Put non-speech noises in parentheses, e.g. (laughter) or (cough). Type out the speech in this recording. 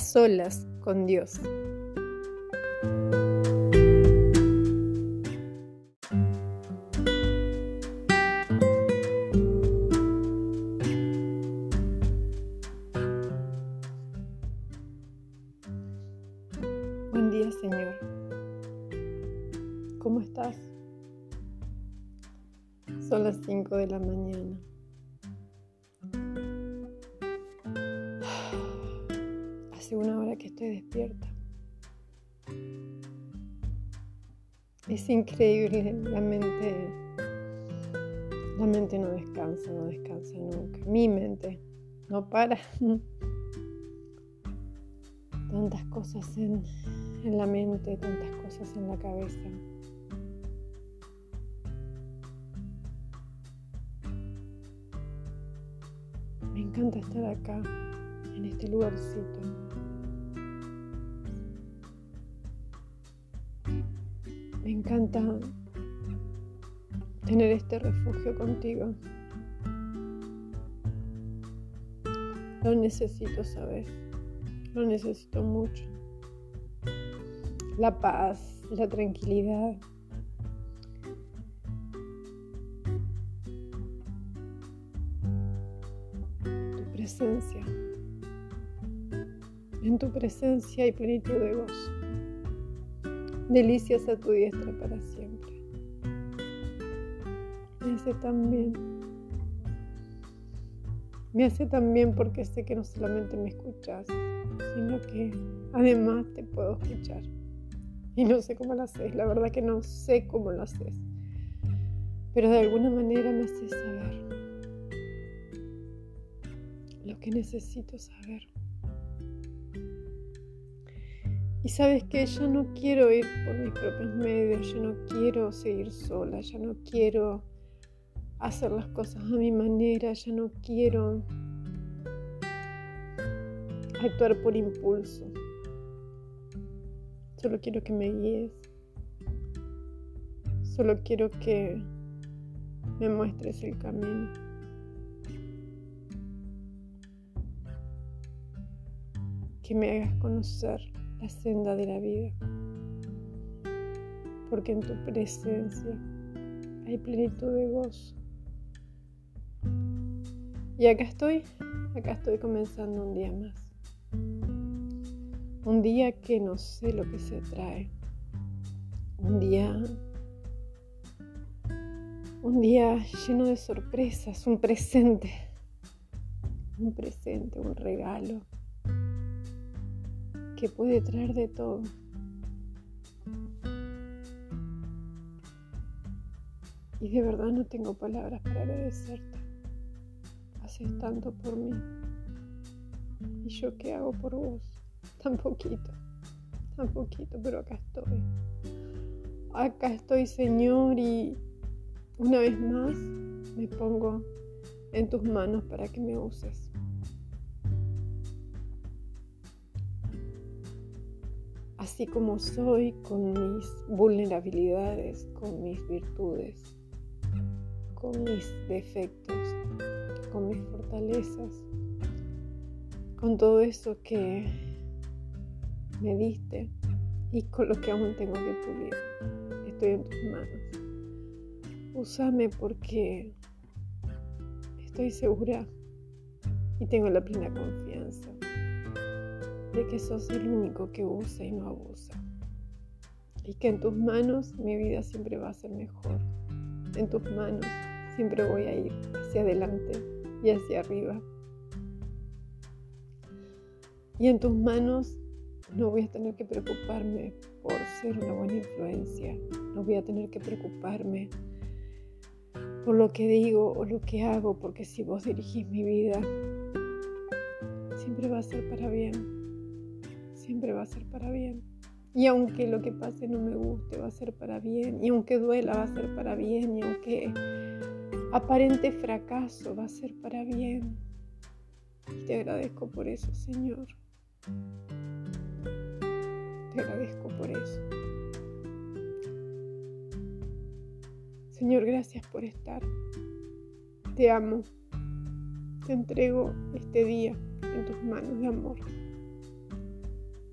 solas con Dios. Buen día, Señor. ¿Cómo estás? Son las 5 de la mañana. Hace una hora que estoy despierta. Es increíble, la mente, la mente no descansa, no descansa nunca. Mi mente no para. (laughs) Tantas cosas en, en la mente, tantas cosas en la cabeza. Me encanta estar acá, en este lugarcito. Me encanta tener este refugio contigo. Lo necesito saber, lo necesito mucho. La paz, la tranquilidad. Tu presencia. En tu presencia hay plenitud de gozo. Delicias a tu diestra para siempre. Me hace tan bien. Me hace tan bien porque sé que no solamente me escuchas, sino que además te puedo escuchar. Y no sé cómo lo haces, la verdad que no sé cómo lo haces. Pero de alguna manera me haces saber lo que necesito saber. Y sabes que ya no quiero ir por mis propios medios, ya no quiero seguir sola, ya no quiero hacer las cosas a mi manera, ya no quiero actuar por impulso. Solo quiero que me guíes. Solo quiero que me muestres el camino. Que me hagas conocer la senda de la vida. Porque en tu presencia hay plenitud de gozo. Y acá estoy, acá estoy comenzando un día más. Un día que no sé lo que se trae. Un día un día lleno de sorpresas, un presente. Un presente, un regalo que puede traer de todo. Y de verdad no tengo palabras para agradecerte. Haces tanto por mí. ¿Y yo qué hago por vos? Tan poquito, tan poquito, pero acá estoy. Acá estoy, Señor, y una vez más me pongo en tus manos para que me uses. Así como soy, con mis vulnerabilidades, con mis virtudes, con mis defectos, con mis fortalezas, con todo eso que me diste y con lo que aún tengo que pulir. Estoy en tus manos. Úsame porque estoy segura y tengo la plena confianza de que sos el único que usa y no abusa. Y que en tus manos mi vida siempre va a ser mejor. En tus manos siempre voy a ir hacia adelante y hacia arriba. Y en tus manos no voy a tener que preocuparme por ser una buena influencia. No voy a tener que preocuparme por lo que digo o lo que hago, porque si vos dirigís mi vida, siempre va a ser para bien. Siempre va a ser para bien. Y aunque lo que pase no me guste, va a ser para bien. Y aunque duela, va a ser para bien. Y aunque aparente fracaso, va a ser para bien. Te agradezco por eso, Señor. Te agradezco por eso. Señor, gracias por estar. Te amo. Te entrego este día en tus manos de amor.